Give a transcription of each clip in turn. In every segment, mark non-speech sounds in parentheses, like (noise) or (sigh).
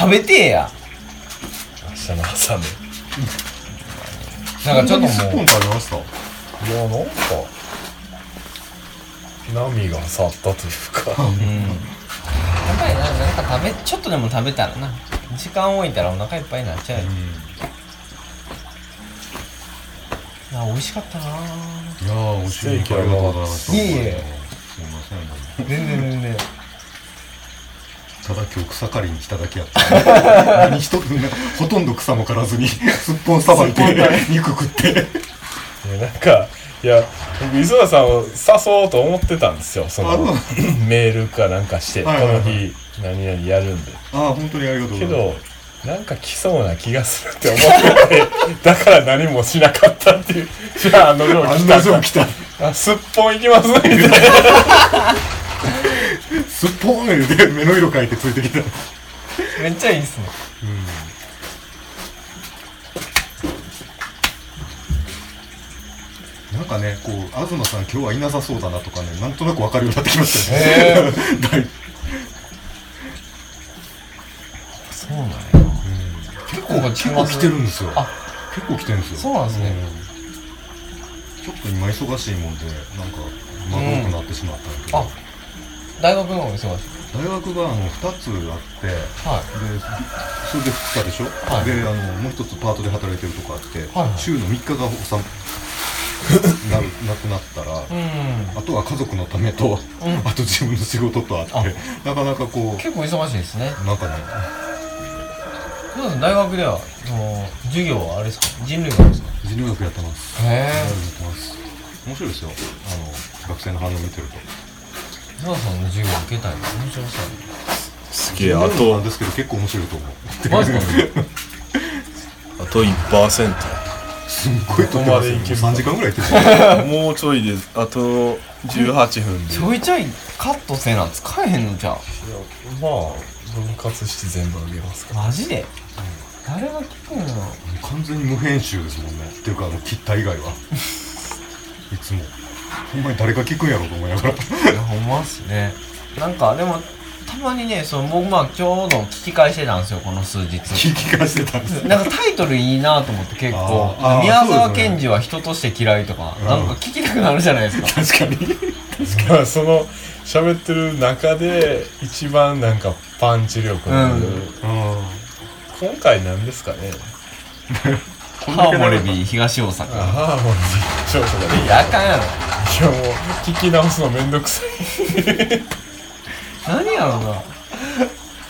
食べてえや。明日の朝ね。なんかちょっともう。ん食べました？いやなんか波が去ったというか。うん。やっぱりななんか食べちょっとでも食べたらな。時間置いたらお腹いっぱいになっちゃうよ、あ美味しかったな。いやー美味しい。ステーキありがとうございましたいえいえ。すいません。全然全然ただ今日草刈りに来ただけやった。何一つねほとんど草も刈らずにすっぽんさばいて肉食って。なんかいや僕磯田さんを誘おうと思ってたんですよそのメールかなんかして、はいはいはい。この日何々やるんで。ああ本当にありがとうござけいます。どなんか来そうな気がするって思ってて (laughs) だから何もしなかったっていう。じゃああの量来案たの定来た。あすっぽんいきますねみたいな (laughs) すっぽん入れて目の色変えてついてきた。めっちゃいいっすね。なんかねこう東さん今日はいなさそうだなとかねなんとなくわかるようになってきましたよね、だい (laughs) そうなんや。結構結構来てるんですよ。あ結構来てるんですよ。そうなんですね。うん。ちょっと今忙しいもんでなんか間が多くなってしまったんだけど、あ大学の方が忙しい。大学があの2つあってはでそれで2日でしょ、はい。であのもう一つパートで働いてるとこあって、はいはい。週の3日が収ま (laughs) なるなくなったら、いうん。あとは家族のためと、うん。あと自分の仕事とあってあ。なかなかこ結構忙しいですね。うなんかね。そうです大学ではその授業はあれですか？人類学ですか？人類学やってます。へやってます。面白いですよ。あの学生の反応見てるとえ澤さんの授業受けたいの面白そうす人類学なんですけど結構面白いと思うマジかあと1%すっごいどこまでいけるか3時間ぐらいもうちょいであと18分で。ちょいちょいカットせな使えへんのじゃいやまあ分割して全部あげますかマジで？誰が聞くんやろ？完全に無編集ですもんね。っていうかあの切った以外は。いつもほんまに誰が聞くんやろうと思いながら。いやほんまっすね。なんかでもたまにねその僕まあちょうど聞き返してたんですよこの数日。聞き返してたんですなんかタイトルいいなと思って結構。あーあー宮沢賢治は人として嫌いとかうんなんか聞きたくなるじゃないですか。確かに。まあその喋ってる中で一番なんかパンチ力のある、うん。今回何ですかねハーモレビー東大あ阪ハーモニー少々がいいいやあかんやろ。いやもう聞き直すのめんどくさい。何やろな。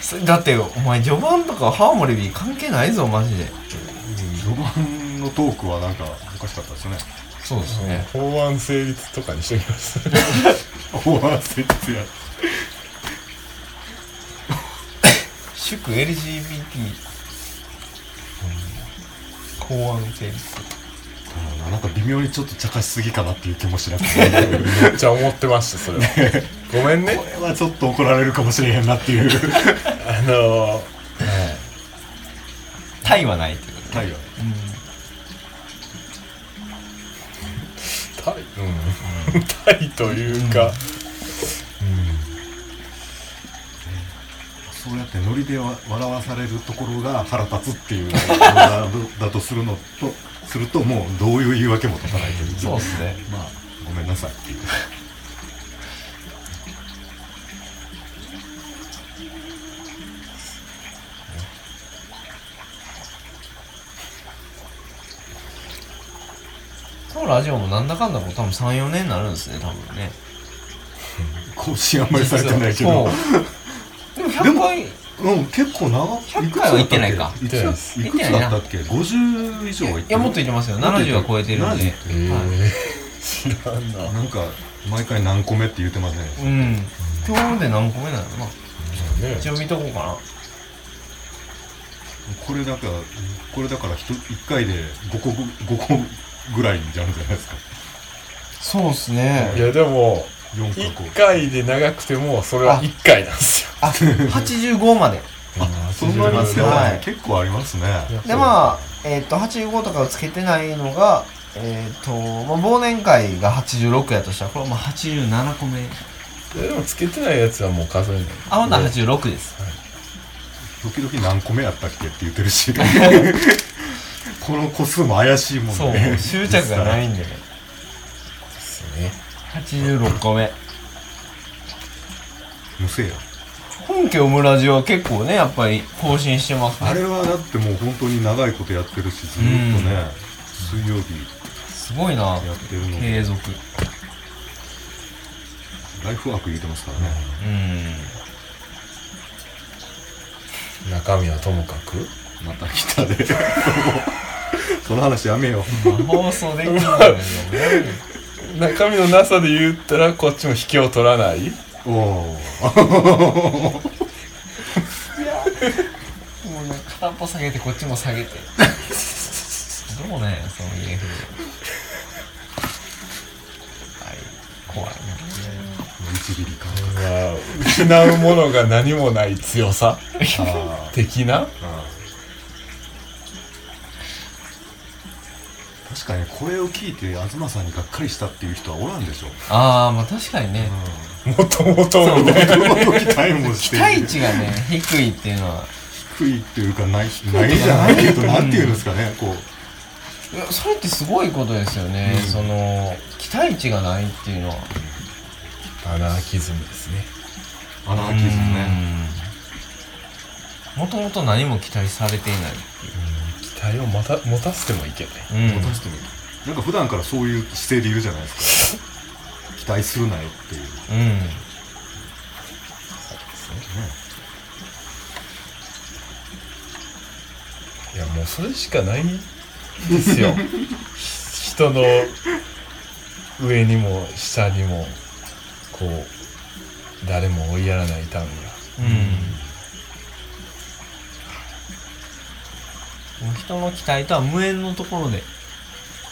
そだってお前序盤とかハーモレビー関係ないぞマジで。序盤のトークはなんかおかしかったですね。そうですね。法案成立とかにしときます。(laughs) 法案成立や。(laughs) 祝 LGBT 法案なんか微妙にちょっと茶化しすぎかなっていう気もしなくて。めっちゃ思ってましたそれは。(laughs) ごめんね。これはちょっと怒られるかもしれへんなっていう。あの (laughs) タイはないってことタイはタイうん。(laughs) タイというか、そうやってノリでわ笑わされるところが腹立つっていうのだ (laughs) だとするのとするともうどういう言い訳も立たないという。そうっすね。まあごめんなさいっていう。このラジオもなんだかんだもう多分34年になるんですね多分ね。(laughs) 更新あんまりされてないけどでも100回？うん結構長100回は行ってないか。いくつだったっけ？50以上は行ってるい。やもっといってますよ。70は超えてるんで。70って。えはい。ー、知らんななんか毎回何個目って言ってませんうん。今日で何個目なの？かなね一応見とこうかな。これだからこれだから 1, 回で5個ぐ5個ぐらいじゃんじゃないですか。そうっすね。いやでも4個1回で長くてもそれは1回なんですよ。あ85まで。そんなにで。すか、はい。結構ありますね。でまあえっ、と85とかをつけてないのがえっ、と、まあ、忘年会が86やとしたらこれはまあ87個目。でもつけてないやつはもう数えない。あほんなら86です。時々何個目やったっけって言ってるし。(laughs) この個数も怪しいもんそうね執着がないんでね。ですね86個目。無せや本家オムラジは結構ねやっぱり更新してますね。あれはだってもう本当に長いことやってるしずっとね、水曜日。すごいなやってるので。継続。ライフワーク言ってますからね、うん。中身はともかく？また来た (laughs) でその話やめよう。放送できるんだよね中身のなさで言ったらこっちも引きを取らない？おおもうね片っぽ下げてこっちも下げて。どうねその家風はい。怖いね一ミリ感覚まあ失うものが何もない強さ？あ的なあ確かに。これを聞いて東さんにがっかりしたっていう人はおらんでしょ、ああまあ確かにね、もともとみたいな。もともと期待もして期待値がね。低いっていうのは。低いっていうかないないじゃないけどなんていうんですかねこう。いやそれってすごいことですよね、うん。その期待値がないっていうのは。アナーキズムですね。アナーキズムね。もともと何も期待されていない期待を持た持たせてもいけない。うん。持たせてみるなんか普段からそういう姿勢でいるじゃないですか。期待するなよっていう。うん。いやもうそれしかないんですよ。ひ (laughs) 人の上にも下にもこう誰も追いやらないためには。うんもう人の期待とは無縁のところで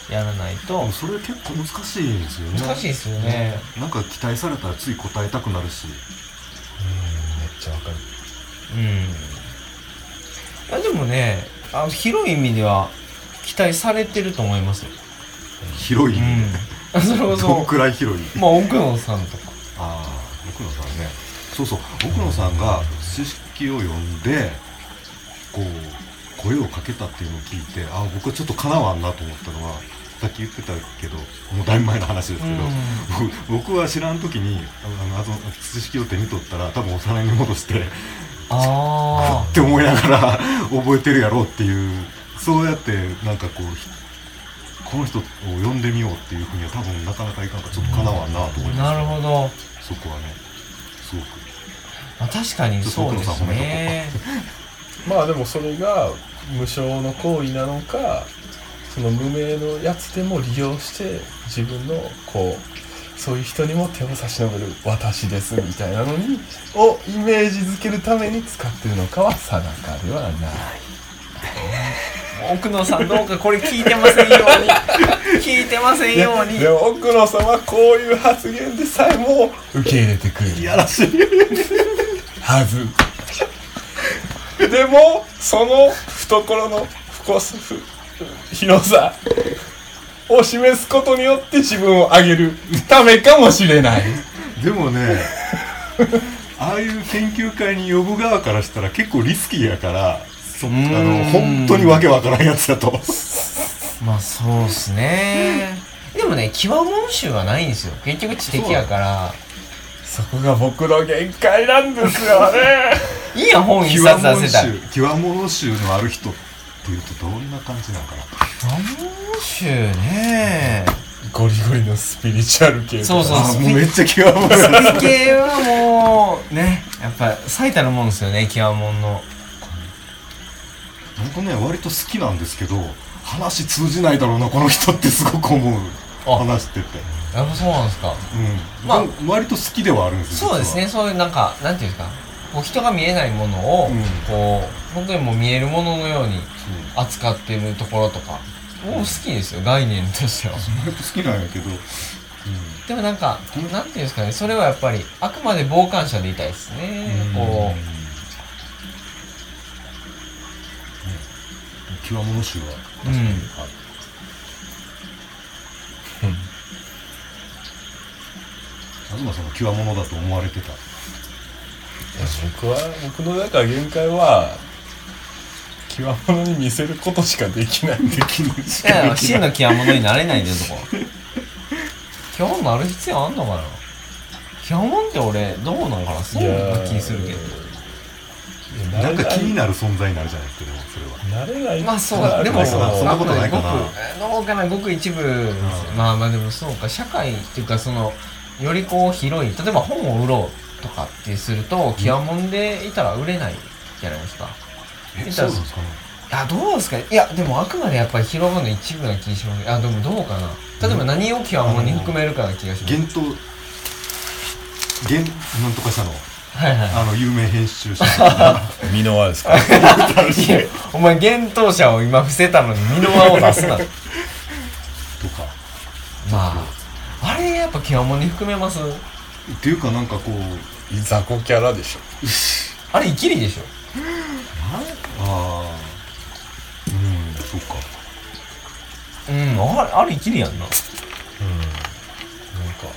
やらないと。それ結構難しいんですよね。難しいですよね。なんか期待されたらつい答えたくなるし。うんめっちゃわかる。うん。いやでもねあの広い意味では期待されてると思いますよ。広い意味で、うん。それこどくらい広い？まあ奥野さんとか。ああ奥野さんね。そうそう。奥野さんが知識を読んでこう声をかけたっていうのを聞いてああ僕はちょっとかなわんなと思ったのはさっき言ってたけどもうだいぶ前の話ですけど、僕僕は知らん時にあのあの知識を手に取ったら多分お皿に戻してあって思いながら覚えてるやろうっていうそうやってなんかこうひこの人を呼んでみようっていうふうには多分なかなかいかんからちょっとかなわんなと思いあました、なるほど、そこはねすごくまあ、確かにそうですねまあでもそれが無償の行為なのかその無名のやつでも利用して自分のこうそういう人にも手を差し伸べる私ですみたいなのにをイメージづけるために使ってるのかは定かではない。奥野さんどうかこれ聞いてませんように。(laughs) 聞いてませんように。でも奥野さんはこういう発言でさえも受け入れてくれる。いやらしい。はず。でもその懐の深さふ広さを示すことによって自分を上げるためかもしれない。でもねああいう研究会に呼ぶ側からしたら結構リスキーやからそあの本当にわけわからんやつだと。まあそうっすね。でもね極問集はないんですよ。結局知的やから。そこが僕の限界なんですよね (laughs) いいやん本一極冊物出せたら。集極物集のある人っていうとどんな感じなんかな？極問集ね。ゴリゴリのスピリチュアル系とか。そうそうあもうめっちゃ極物。スピ系はもうねやっぱ最たるもんですよね極問の。僕ね割と好きなんですけど話通じないだろうなこの人ってすごく思う。あ。話してて。やっぱそうなんですか。うん。まあ。割と好きではあるんですよそうですねそういうなんかなんていうんですかこう人が見えないものを、うん。こう本当にもう見えるもののように扱ってるところとかもう好きですよ概念としては。好きなんやけど、でもなんかなんていうんですかねそれはやっぱりあくまで傍観者でいたいですね。こ極物集は確かにうん。ある、(laughs) 東さんが極物だと思われてた僕は僕の中限界は極物に見せることしかできないできないしいやいや真の極物になれないんだよそこ極物なる必要あんのかな？極物って俺どうなんかな？そうな気するけど。どなんか気になる存在になるじゃないですかでもそれはなれない。まあそうでもそんなことないかな。ごくどうかな。ごく一部。でまあまあでもそうか。社会っていうかそのよりこう広い。例えば本を売ろうとかってすると極物でいたら売れないじゃないですか。えそうなんですか？ねいやどうですか？いやでもあくまでやっぱり広場の一部な気がします。あでもどうかな。例えば何を極物に含めるかな気がします。幻冬幻なんとかしたの？はいはい。あの有名編集者。(laughs) 箕輪ですか？(laughs) お前幻冬者を今伏せたのに箕輪を出すな。(laughs) とか。まああれやっぱ極物に含めます？っていうかなんかこう雑魚キャラでしょ。(laughs) あれイキリでしょ。ああうんそうか。うんあれあれイキリやんな。うんなんか。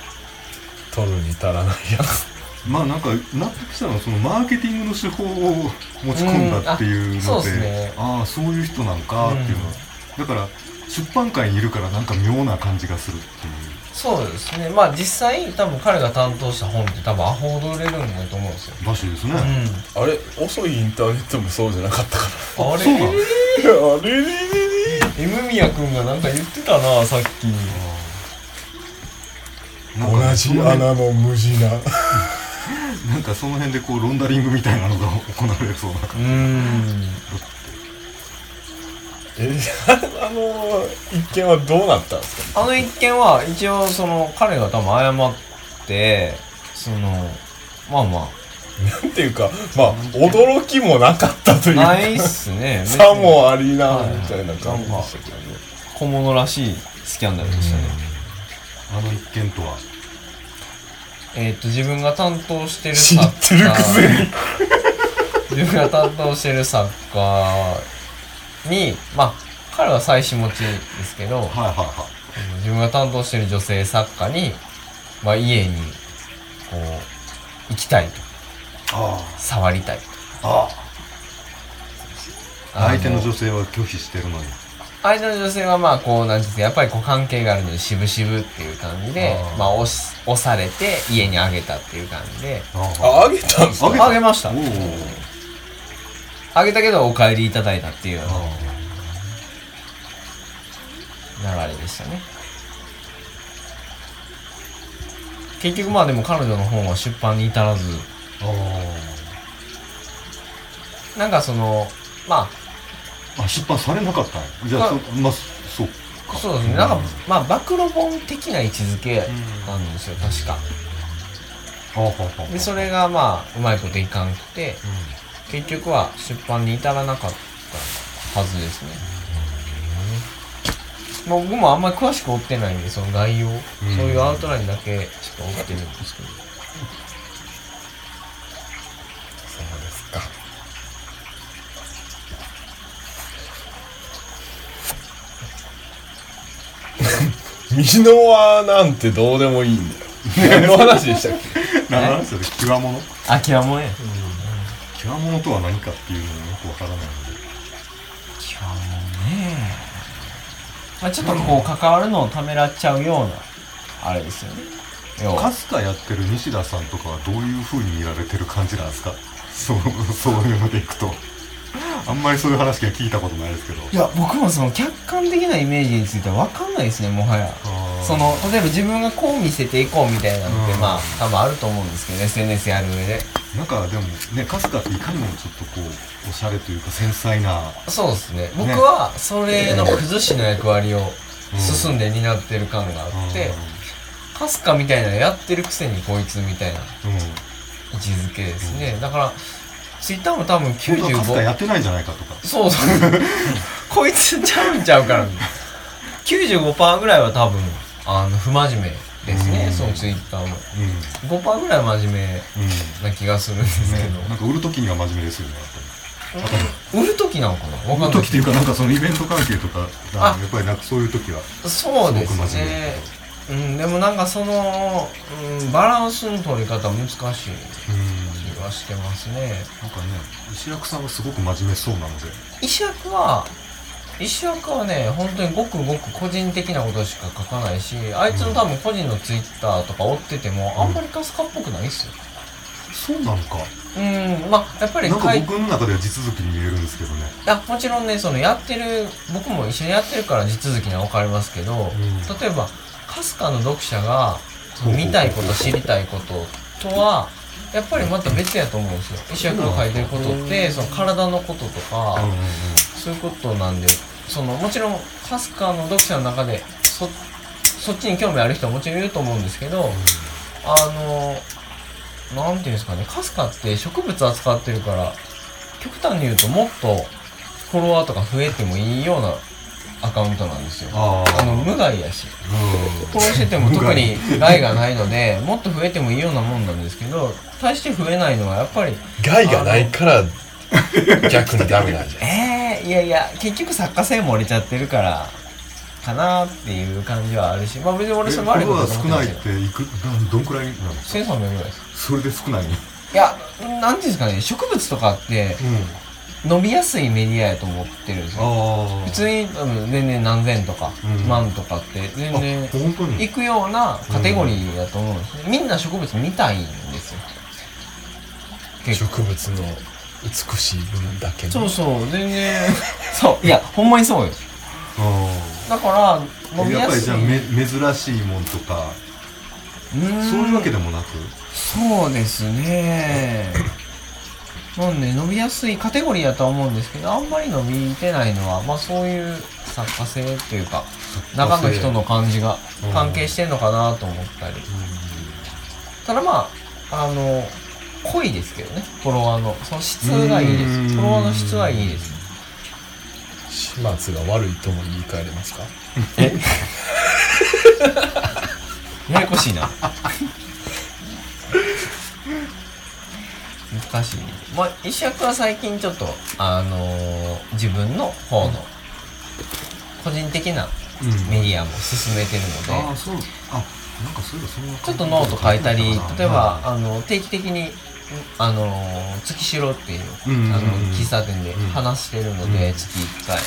取るに足らないやつ。(laughs) まあなんか納得したのはそのマーケティングの手法を持ち込んだっていううんあそうので,、ですね。ああそういう人なんかっていうの。は、だから出版界にいるからなんか妙な感じがするっていうそうですね。まあ実際多分彼が担当した本って多分アホほど売れるんだと思うんですよ。場所ですね、うん。あれ遅いインターネットもそうじゃなかったかあれ？そうなの？ら (laughs) あれ？れれれ M 宮君がなんか言ってたなさっき。なんかね同じ穴の無地な。(laughs) なんかその辺でこうロンダリングみたいなのが行われそうな。う感ん (laughs) えあの一件はどうなったんですか？あの一件は一応その彼が多分謝ってそのまあまなんていうかまあ驚きもなかったというかあないっすね。(laughs) さもありなはい。みたいな感じでしたけど。ね小物らしいスキャンダルでしたね。あの一件とは？えーっと自分が担当してる知ってるくせに。自分が担当してる作家 (laughs) にまあ彼は妻子持ちですけどはいはいは自分が担当してる女性作家に、まあ、家にこう行きたいと。触りたいああ。あ相手のあ女性は拒否してるのに。相手の女性はまあこうなんていうんですかやっぱりこう関係があるので渋々っていう感じでまあ押し押されて家にあげたっていう感じで。ああ。あげたんですか？あげました。おおあげたけどお帰りいただいたっていう。流れでしたね。結局まあでも彼女の本は出版に至らず。あなんかそのまあ。あ出版されなかった。じゃああ。そまあそうか。あそうですね。なんかまあ暴露本的な位置づけなんですよ確か。でそれがまあうまいこといかんくて結局は出版に至らなかったはずですね。もう僕もあんまり詳しく追ってないんでその概要、そういうアウトラインだけちょっと追ってるんですけど。そうですか。(laughs) 箕輪なんてどうでもいいんだよ。何の話でしたっけ？何の話それ極物？あきわもんや極物とは何かっていうのもよくわからないので。きわもんねまあちょっとこう関わるのをためらっちゃうようなあれですよね。要は。かすかやってる西田さんとかはどういうふうに見られてる感じなんですか？そうそういうのでいくと。(laughs) あんまりそういう話が聞いたことないですけど。いや僕もその客観的なイメージについては分かんないですねもはや。その例えば自分がこう見せていこうみたいなのってうん。まあ多分あると思うんですけど SNS やる上で。なんかでもねかすかっていかにもちょっとこうおしゃれというか繊細な。そうですね。僕はそれの崩しの役割を進んで担ってる感があってかすかみたいなのやってるくせにこいつみたいな位置づけですね。だからツイッターも多分本当はや95ってないんじゃないかとか。そうそう。(laughs) こいつちゃうんちゃうから95%ぐらいは多分あの不真面目ですね。うん。そのツイッターも。う5%ぐらいは真面目んうんな気がするんですけねど、なんか売る時には真面目ですよね売る時なのかな？わかんない。売る時っていうかなんかそのイベント関係とかやっぱりなんかそういう時は。そうですねうんでもなんかその、うん、バランスの取り方難しい気うんがはしてますね。なんかね石役さんがすごく真面目そうなので。石役は石役はね本当にごくごく個人的なことしか書かないしあいつの多分個人のツイッターとか追っててもあんまりカスカっぽくないっすよ。そうなのか。うんまあやっぱりなんか僕の中では地続きに見えるんですけどね。あもちろんねそのやってる僕も一緒にやってるから地続きには分かりますけど、ん。例えばかすかの読者が見たいこと知りたいこととはやっぱりまた別やと思うんですよ。石役が書いてることってその体のこととか、そういうことなんで。そのもちろんかすかの読者の中でそそっちに興味ある人はもちろんいると思うんですけど、あのなんていうんですかねかすかって植物扱ってるから極端に言うともっとフォロワーとか増えてもいいようなアカウントなんですよ。あああの無害やし。うん。フォローしてても特に害。がないのでもっと増えてもいいようなもんなんですけど対して増えないのはやっぱり害がないから逆にダメなんじゃん (laughs) えー、いやいや結局作家性も折れちゃってるからかなっていう感じはあるしまあ別に俺それ悪いこと少ないってないくどどんくらいなの1300ぐらいです。それで少ないの？いやなんていうんですかね植物とかって伸びやすいメディアやと思ってるんですよ。普通に全然何千とかうん。万とかって全然行くようなカテゴリーだと思うんですねみんな植物見たいんですよ。植物の美しい分だけのそうそう全然。(laughs) そう。いやほんまにそうよ。あだから伸あびやすい。やっぱりじゃあめ珍しいもんとかそういうわけでもなく？そうですね (laughs) なんで伸びやすいカテゴリーやとは思うんですけどあんまり伸びてないのはまあそういう作家性というか中の人の感じがうん。関係してんのかなと思ったり。ただまああの濃いですけどねフォロワーの。その質がいいです。うん。フォロワーの質はいいです。始末が悪いとも言い換えれますか？(laughs) ややこしいな (laughs) 難しい。まあ石役は最近ちょっとあのー自分の方の個人的なうん。メディアも進めてるので、ああそう。あなんかそういえばそんなちょっとノート書いたり例えばはあの定期的にあのー月城っていううんうんうんあの喫茶店で話してるので、うん。月1回。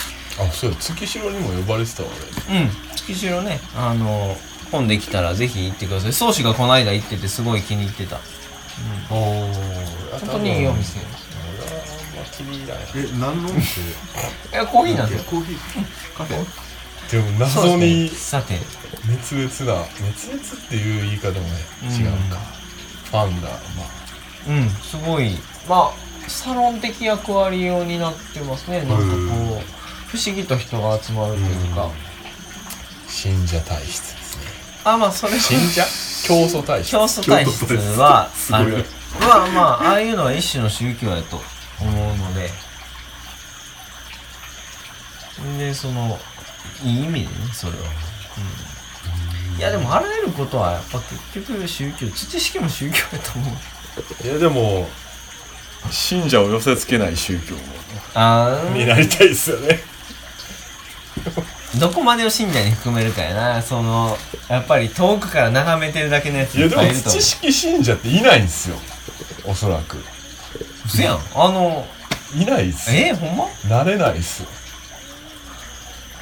あそう。や月城にも呼ばれてたわ俺うん。月城ねあのー本できたらぜひ行ってください。宗師がこの間行っててすごい気に入ってた、ああ本当にいいお店。俺はあんま気に入らない。え何のお店いやコーヒーなんですよコーヒー。カフェ？でも謎にさて。熱烈な熱烈っていう言い方もねうん。違うか、ファンがまあ。うんすごい。まあサロン的役割を担ってますね。なんかこう不思議と人が集まるというか、信者体質です。ねあまあそれ信者？競争体質。競争体質はある。まあまあああいうのは一種の宗教やと思うので。でそのいい意味でねそれは、うん、いやでもあらゆることはやっぱ結局宗教知識も宗教やと思う。いやでも信者を寄せつけない宗教になりたいですよねどこまでを信者に含めるかやな。そのやっぱり遠くから眺めてるだけのやついやでもぱいいると思う。知識信者っていないんですよ。おそらく。嘘やん。あのいないっすよ。えー、ほんま？なれないっす。よ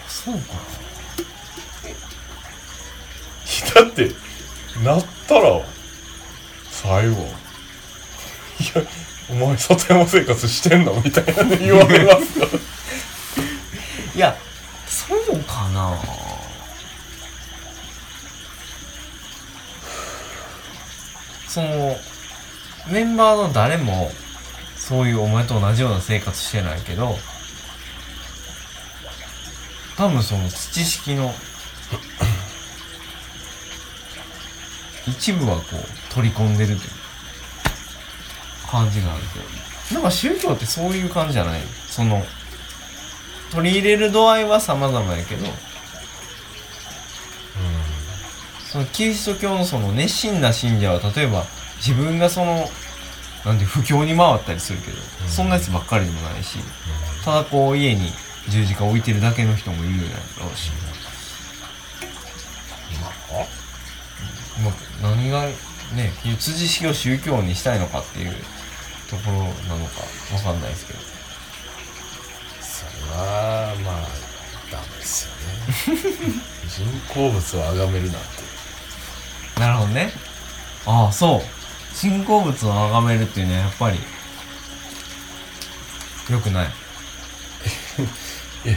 そうか。(laughs) だってなったら最後。いやお前里山生活してんの？みたいなの言われますよ。(laughs) いやなそのメンバーの誰もそういうお前と同じような生活してないけど多分その知識の (clears throat) 一部はこう取り込んでるという感じがあるけどなんか宗教ってそういう感じじゃない？その取り入れる度合いは様々やけどそのキリスト教のその熱心な信者は例えば自分がそのなんて不況に回ったりするけど、そんなやつばっかりでもないし、ただこう家に十字架置いてるだけの人もいるやろうし、まあ、何がね辻式を宗教にしたいのかっていうところなのかわかんないですけど。それはまあダメですよね。(laughs) 人工物を崇めるなんてなるほどね。ああそう。人工物を崇めるっていうのはやっぱり良くない。(laughs) え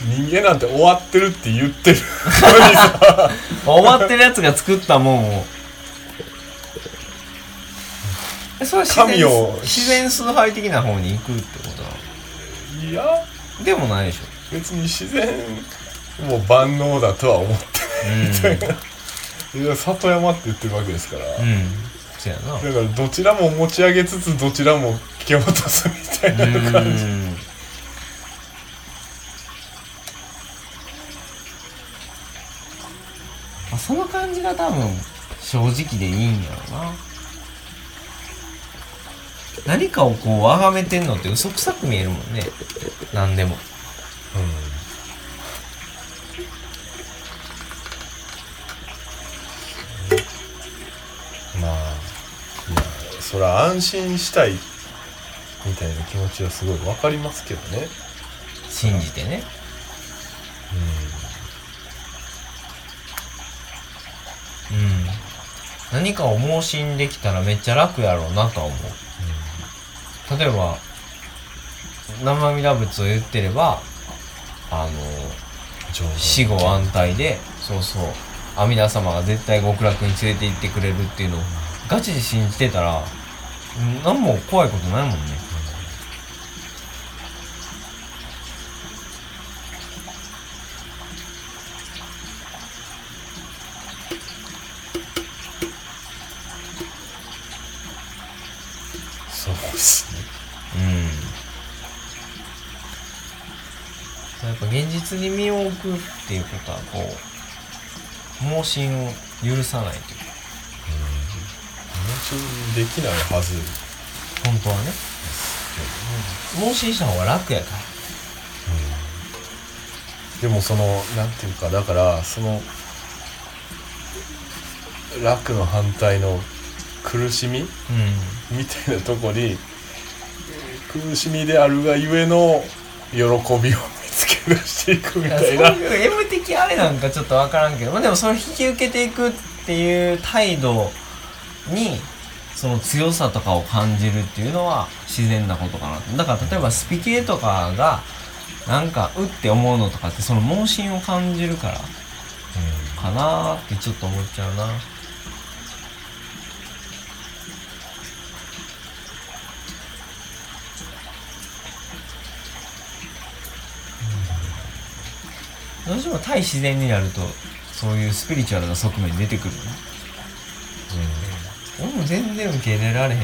人間なんて終わってるって言ってる。のにさ終わってるやつが作ったもんを。えそれは自然神を自然崇拝的な方に行くってことないや。のでもないでしょ。別に自然もう万能だとは思ってない。みたいな、いや里山って言ってるわけですから、うん。うんそうやな。だからどちらも持ち上げつつどちらも蹴落とすみたいな感じ。うん。あその感じが多分正直でいいんやろな。何かをこう崇めてんのって嘘くさく見えるもんね。何でも。うんまあいやそら安心したいみたいな気持ちはすごいわかりますけどね。信じてね。うん。何かを盲信できたらめっちゃ楽やろうなとは思う。例えば生阿弥陀仏を言ってればあの死後安泰でそうそう。阿弥陀様が絶対極楽に連れて行ってくれるっていうのをガチで信じてたらうん何も怖いことないもんね。そうですね。うん。やっぱ現実に身を置くっていうことはこう盲信を許さないというできないはず。本当はね。盲信した方が楽やから。でもそのなんていうかだからその楽の反対の苦しみうん。みたいなとこに苦しみであるがゆえの喜びを見つけ出していくみたいな。そういう M 的あれなんかちょっと分からんけど、まあ、でもそれを引き受けていくっていう態度にその強さとかを感じるっていうのは自然なことかな。だから例えばスピ系とかがなんかうって思うのとかってその盲信を感じるからかなってちょっと思っちゃうな。どうしても対自然になるとそういうスピリチュアルな側面出てくるねも全然受け入れられへん。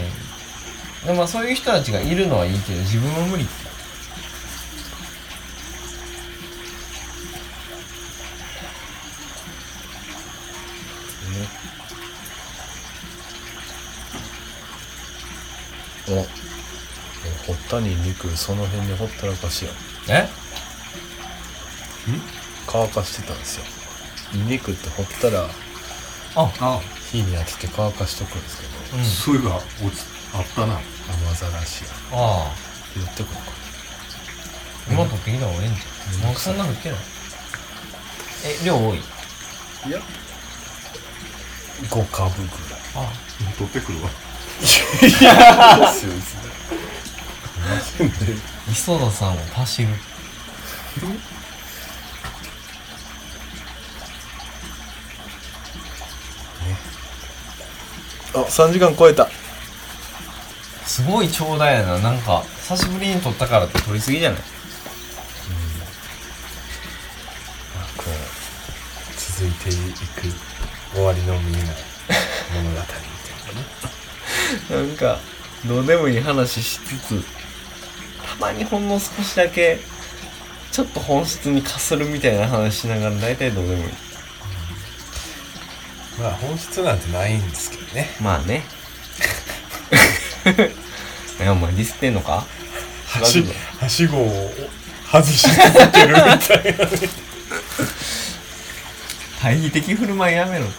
でもまあそういう人たちがいるのはいいけど自分は無理。お。えほったに肉その辺にほったらかしや。え？乾かしてたんですよ。ニンニクってほったら。ああ火に当てて乾かしとくんですけど。うんそういえばあったな。雨ざらしや。ああ。言ってこうか今取ってきた方がええんじゃんなん。かそんなの言ってない？え量多い？いや。5株ぐらい。あ取ってくるわ。ですよです磯田さんを走るあ3時間超えた。すごい長大やな。なんか久しぶりに撮ったからって撮りすぎじゃない？こう続いていく終わりの見えない物語みたいなねなんかどうでもいい話しつつたまにほんの少しだけちょっと本質にかするみたいな話しながら大体どうでもいいまあ本質なんてないんですけどね。まあね。(laughs) いやお前ディスってんのか？はしはしごを外し続けるみたいな。ね対比的振る舞いやめろ。こ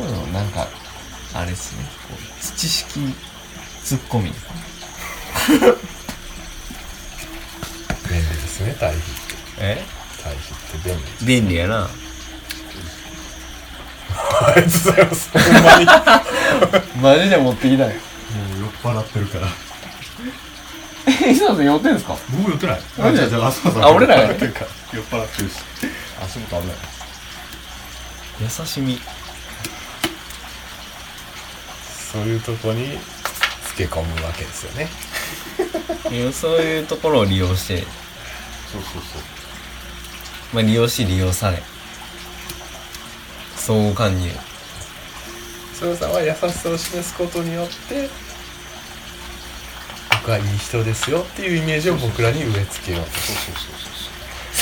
ういうのなんかれですね。こう土式ツッコミ便利ですね対比って。え？対比って便利便利やな。ありがとうございます。ほんまに。(laughs) マジで持ってきたよもう酔っ払ってるから。え磯田さん酔ってんすか？僕酔ってない。マジで？あじゃあじゃあ朝さんあ俺らが酔っ払ってるから。酔っ払ってるし。足元危ない。優しみ。そういうとこにつけ込むわけですよね。そういうところを利用して、そうそうそうまあ、利用し利用され。相互勧入そよさんは優しさを示すことによって僕はいい人ですよっていうイメージを僕らに植え付けようと。そうそうそう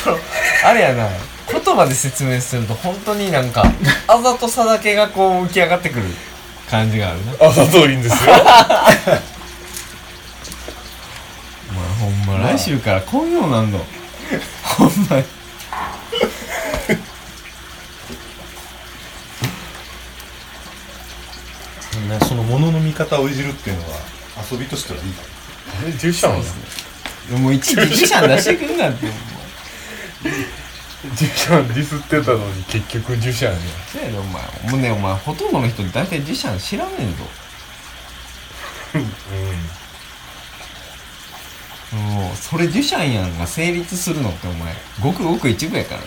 そうそのあれやな。言葉で説明すると本当になんか (laughs) あざとさだけがこう浮き上がってくる感じがあるな。あざといんですよ。(laughs) まあほんま。来週からこういうのなんの。ほんまにね、その物の見方をいじるっていうのは遊びとしてはいい。かあれデュシャンやもう一時自社出してくんなってデュシャンディスってたのに結局デュシャンやそうやでお前。もうねお前ほとんどの人大体自社知らねえぞもうそれデュシャンやんが成立するのってお前ごくごく一部やからね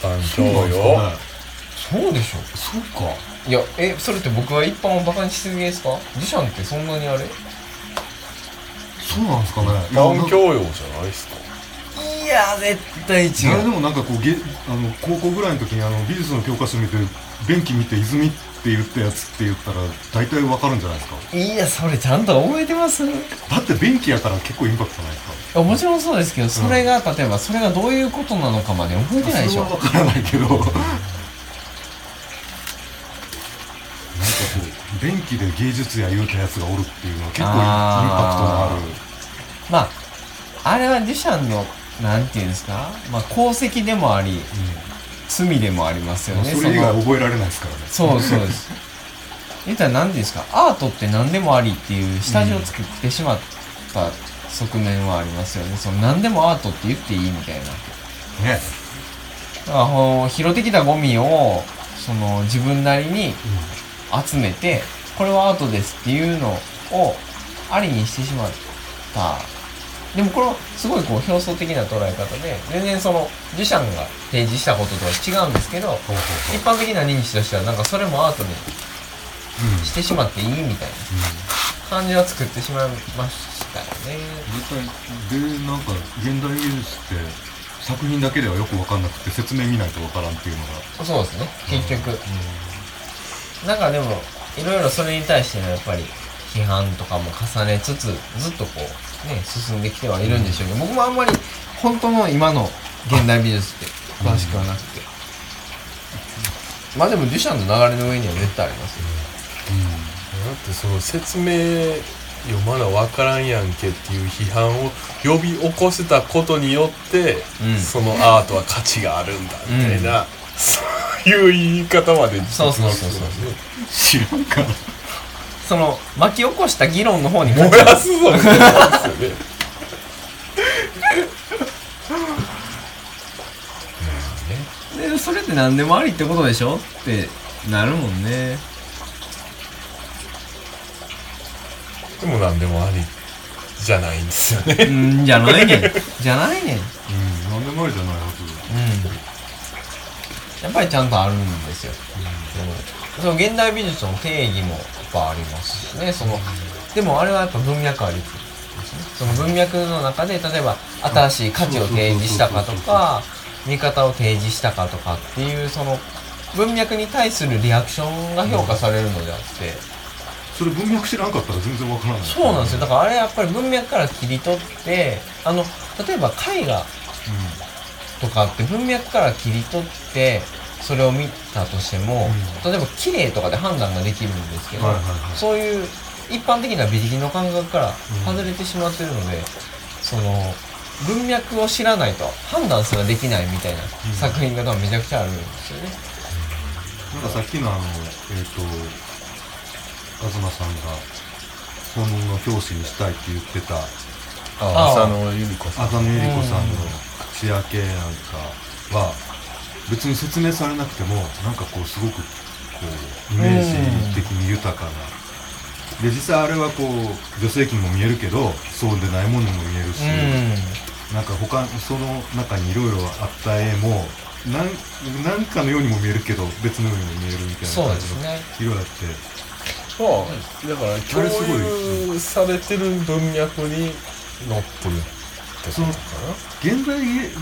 一般教そう養そうでしょ。そうか。いやえそれって僕は一般をバカにしすぎですか？デュシャンってそんなにあれ？そうなんですかね。一般教養じゃないですか？いや絶対いやでもなんかこうげあの高校ぐらいの時にあの美術の教科書見て便器見て泉って言ったやつって言ったら大体わかるんじゃないですか？いやそれちゃんと覚えてます？いだって便器やから結構インパクトないですか？やもちろんそうですけどそれが、例えばそれがどういうことなのかまで覚えてないでしょ。それはわからないけど。なんかこう便器で芸術や言うたやつがおるっていうのは結構インパクトのある。まああれはデュシャンのなんていうんですか？まあ功績でもあり罪でもありますようんねそれ以外の。覚えられないですからね。そうそうです。言ったら何ていうんですか？アートって何でもありっていう下地を作ってしまった側面はありますよね。その何でもアートって言っていいみたいな。ね。だからこう拾ってきたゴミをその自分なりに集めてこれはアートですっていうのをありにしてしまったでもこれはすごいこう表層的な捉え方で全然そのデュシャンが提示したこととは違うんですけど一般的な認知としてはなんかそれもアートにうんしてしまっていいみたいな感じは作ってしまいましたよね。絶対でなんか現代美術って作品だけではよく分かんなくて説明見ないと分からんっていうのが。そうですね結局。なんかでもいろいろそれに対してのやっぱり批判とかも重ねつつずっとこうね進んできてはいるんでしょうけど、僕もあんまり本当の今の現代美術って詳しくはなくて、まあでもデュシャンの流れの上には絶対ありますよ、だってその説明読まな分からんやんけっていう批判を呼び起こせたことによって、うん。そのアートは価値があるんだみたいな、そういう言い方までそうそうそうそう。知らんからその巻き起こした議論の方に燃やすぞみたいなん。ですよね。でそれって何でもありってことでしょってなるもんね。でも何でもありじゃないんですよね。うんじゃないねん。じゃないねん。うん。何でもありじゃないはず。うん。やっぱりちゃんとあるんですよ、その現代美術の定義もやっぱありますしね。そのでもあれはやっぱ文脈ありきですね。その文脈の中で例えば新しい価値を提示したかとか見方を提示したかとかっていうその文脈に対するリアクションが評価されるのであって、それ文脈知らんかったら全然分からない。そうなんですよ。だからあれやっぱり文脈から切り取ってあの例えば絵画とかって文脈から切り取ってそれを見たとしても、例えば綺麗とかで判断ができるんですけど、はいはいはい。そういう一般的な美的の感覚から外れてしまってるので、その文脈を知らないと判断すらできないみたいな作品が多分めちゃくちゃあるんですよね。なんかさっきのあのえっ、と東さんが本の表紙にしたいって言ってたああ浅野ゆり子さん。浅野ゆり子さんの口開けなんかは別に説明されなくてもなんかこうすごくこうイメージ的に豊かな。で実際あれはこう女性器にも見えるけどそうでないものにも見えるし、なんか他その中にいろいろあった絵もなんなんかのようにも見えるけど別のようにも見えるみたいな感じの色々あって。まあだから共あれすごい有されてる文脈に載ってるってことかな現代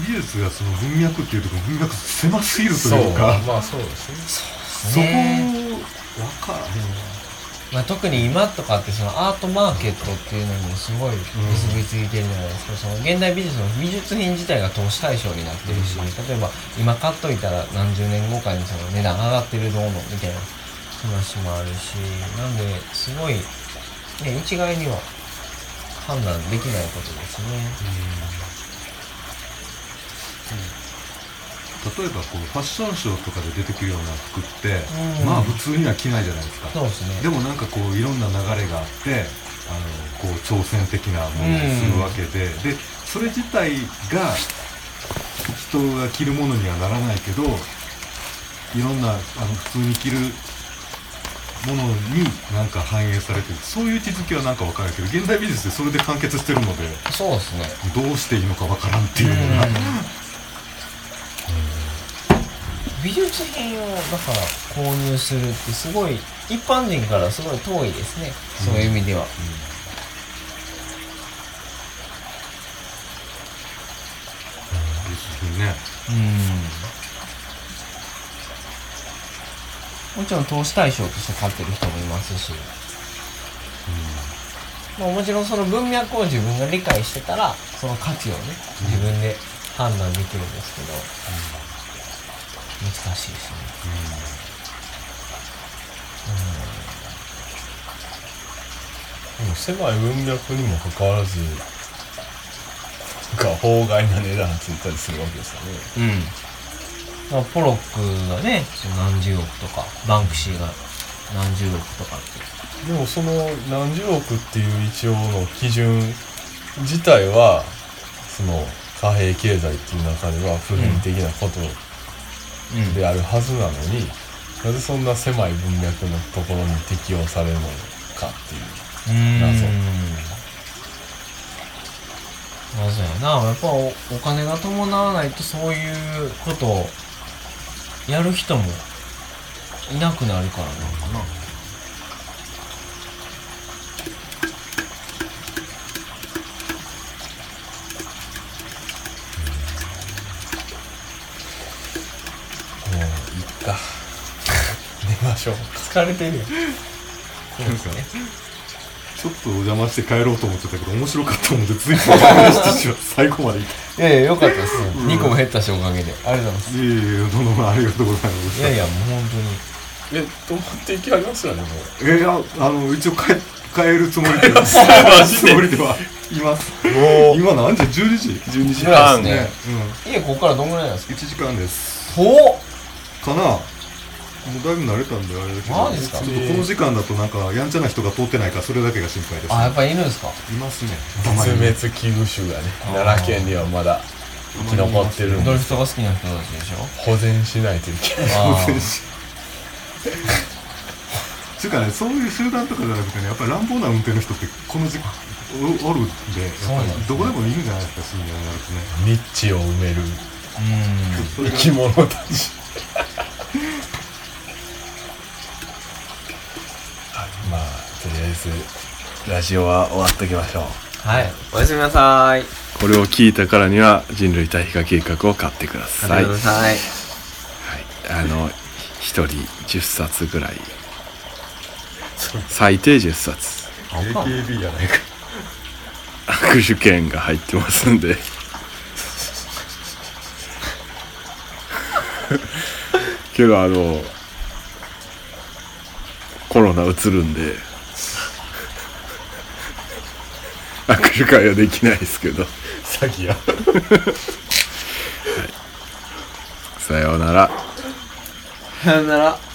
美術がその文脈っていうところ文脈狭すぎるとそういうかまあそうですね。そこね分からへんわまあ、特に今とかってそのアートマーケットっていうのにもすごい結びついてるじゃないですか、その現代美術の美術品自体が投資対象になってるし、例えば今買っといたら何十年後かにその値段上がってるどうのみたいな話もあるしなん。ですごい、ね、一概には判断できないことですね。例えばこうファッションショーとかで出てくるような服って、うん。まあ普通には着ないじゃないですか。そうですね。でもなんかこういろんな流れがあってあのこう挑戦的なものをするわけで、でそれ自体が人が着るものにはならないけどいろんなあの普通に着るものになんか反映されてる。そういう位置づけはなんか分かるけど現代美術でそれで完結してるのでそうですね。どうしていいのか分からんっていうのが、美術品をだから購入するってすごい一般人からすごい遠いですね、そういう意味では。ですねもちろん投資対象として買ってる人もいますし、まあ、もちろんその文脈を自分が理解してたらその価値をね自分で判断できるんですけど、難しいですね。でも狭い文脈にもかかわらずなんか法外な値段ついたりするわけですよね。うん。まあ、ポロックがね、何十億とか、バンクシーが何十億とかって。でもその何十億っていう一応の基準自体はその貨幣経済っていう中では普遍的なことであるはずなのに、なぜそんな狭い文脈のところに適用されるのかっていううん。謎謎やな。やっぱおお金が伴わないとそういうことをやる人もいなくなるからなのかな。もういいか (laughs) 寝ましょう疲れてるよ。なんかちょっとお邪魔して帰ろうと思ってたけど面白かったもんでつい最後までいっていやいや、よかったです。2個も減ったし、おかげで。ありがとうございます。いえいえどありがとうございます。いやいや、もう本当に。え泊まっていきはりますよねもう。えいやあの一応帰帰るつもり (laughs) で。つもりではいます。もう。今何時？12時？12時ぐらい半ですね。うん。家ここからどんぐらいなんですか？1時間です。ほかな。もうだいぶ慣れたんであれだけど。マジですか？ちょっとこの時間だとなんかやんちゃな人が通ってないからそれだけが心配ですあ、やっぱりいるんですか？いますね。絶滅危惧種がね奈良県にはまだ生き残ってる。ドリフトが好きな人たちでしょ？保全しないといけない。あーつ (laughs) うかねそういう集団とかじゃなくてねやっぱり乱暴な運転の人ってこの時間おおるんでやっぱりどこでもいいんじゃないですか深夜になるとね。ニッチを埋める生き物たち。(laughs) まあとりあえずラジオは終わっときましょうはい。おやすみなさい。これを聞いたからには人類対比化計画を買ってください、はい、さい。あの一人10冊ぐらい。最低10冊。AKB やないか。握手券が入ってますんで。(laughs) けどあのコロナうつるんで握手会はできないですけど。詐欺や。さようなら。さよなら。